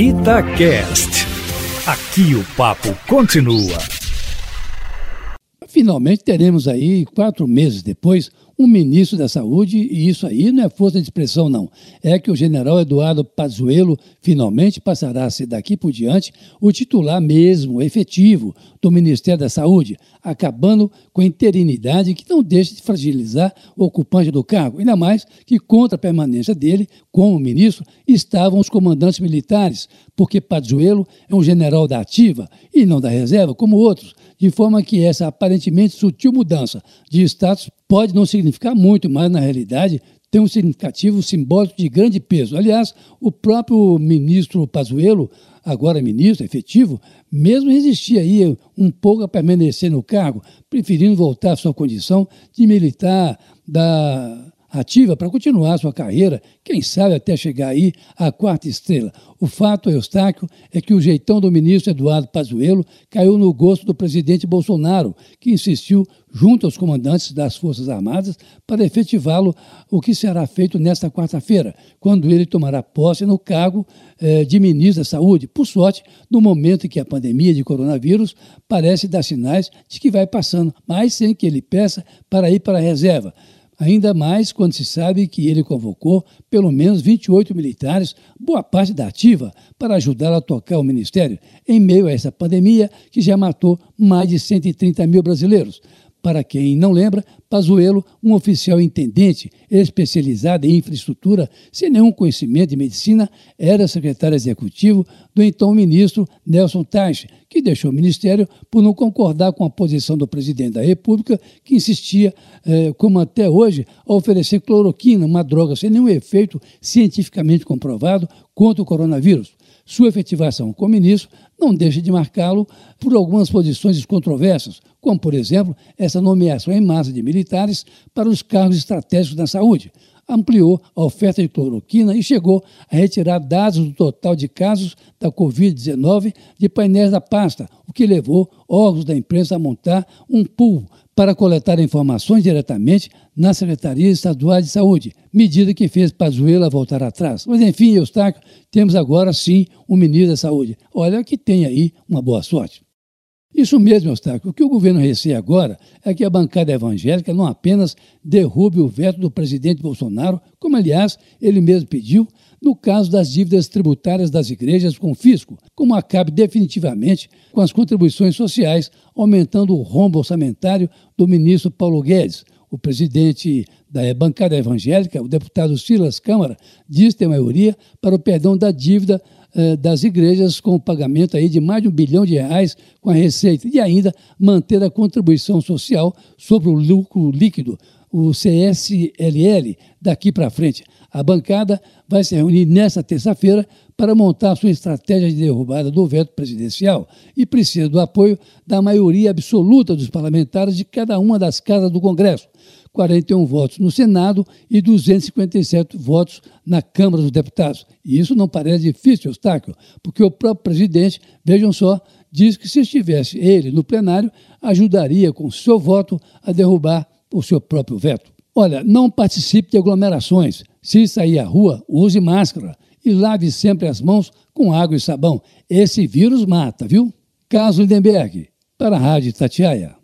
Itacast. Aqui o papo continua. Finalmente teremos aí, quatro meses depois, um ministro da Saúde, e isso aí não é força de expressão, não. É que o general Eduardo Pazuello finalmente passará a ser daqui por diante o titular mesmo, efetivo, do Ministério da Saúde, acabando com a interinidade que não deixa de fragilizar o ocupante do cargo, ainda mais que contra a permanência dele como ministro estavam os comandantes militares, porque Pazuello é um general da ativa e não da reserva, como outros, de forma que essa aparentemente sutil mudança de status pode não significar muito, mas na realidade tem um significativo simbólico de grande peso. Aliás, o próprio ministro Pazuello, agora ministro efetivo, mesmo resistia aí um pouco a permanecer no cargo, preferindo voltar à sua condição de militar da ativa para continuar sua carreira, quem sabe até chegar aí à quarta estrela. O fato, Eustáquio, é que o jeitão do ministro Eduardo Pazuello caiu no gosto do presidente Bolsonaro, que insistiu junto aos comandantes das Forças Armadas para efetivá-lo, o que será feito nesta quarta-feira, quando ele tomará posse no cargo eh, de ministro da Saúde. Por sorte, no momento em que a pandemia de coronavírus parece dar sinais de que vai passando, mas sem que ele peça para ir para a reserva. Ainda mais quando se sabe que ele convocou pelo menos 28 militares, boa parte da ativa, para ajudá-lo a tocar o ministério, em meio a essa pandemia que já matou mais de 130 mil brasileiros. Para quem não lembra, Pazuello, um oficial intendente especializado em infraestrutura, sem nenhum conhecimento de medicina, era secretário executivo do então ministro Nelson Teich, que deixou o ministério por não concordar com a posição do presidente da República, que insistia, eh, como até hoje, a oferecer cloroquina, uma droga sem nenhum efeito cientificamente comprovado contra o coronavírus. Sua efetivação como ministro não deixa de marcá-lo por algumas posições controversas, como, por exemplo, essa nomeação em massa de militares para os cargos estratégicos da saúde. Ampliou a oferta de cloroquina e chegou a retirar dados do total de casos da Covid-19 de painéis da pasta, o que levou órgãos da imprensa a montar um pool para coletar informações diretamente na Secretaria Estadual de Saúde, medida que fez Pazuello voltar atrás. Mas enfim, Eustáquio, temos agora sim um ministro da Saúde. Olha que tem aí uma boa sorte. Isso mesmo, Eustáquio. O que o governo receia agora é que a bancada evangélica não apenas derrube o veto do presidente Bolsonaro, como aliás ele mesmo pediu, no caso das dívidas tributárias das igrejas com o fisco, como acabe definitivamente com as contribuições sociais, aumentando o rombo orçamentário do ministro Paulo Guedes. O presidente da bancada evangélica, o deputado Silas Câmara, diz ter maioria para o perdão da dívida eh, das igrejas com o pagamento aí de mais de um bilhão de reais com a receita e ainda manter a contribuição social sobre o lucro líquido, o CSLL, daqui para frente. A bancada vai se reunir nesta terça-feira para montar sua estratégia de derrubada do veto presidencial e precisa do apoio da maioria absoluta dos parlamentares de cada uma das casas do Congresso. 41 votos no Senado e 257 votos na Câmara dos Deputados. E isso não parece difícil, Eustáquio, porque o próprio presidente, vejam só, diz que se estivesse ele no plenário, ajudaria com seu voto a derrubar o seu próprio veto. Olha, não participe de aglomerações. Se sair à rua, use máscara e lave sempre as mãos com água e sabão. Esse vírus mata, viu? Caso Lindenberg, para a Rádio Tatiaia.